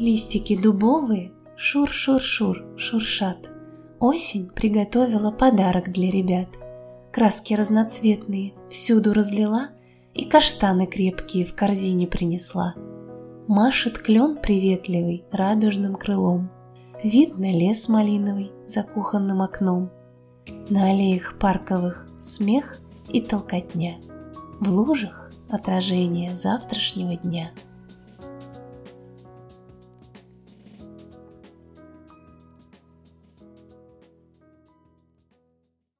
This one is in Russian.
Листики дубовые шур-шур-шур шуршат. Осень приготовила подарок для ребят. Краски разноцветные всюду разлила И каштаны крепкие в корзине принесла. Машет клен приветливый радужным крылом. Видно лес малиновый за кухонным окном. На аллеях парковых смех и толкотня. В лужах отражение завтрашнего дня –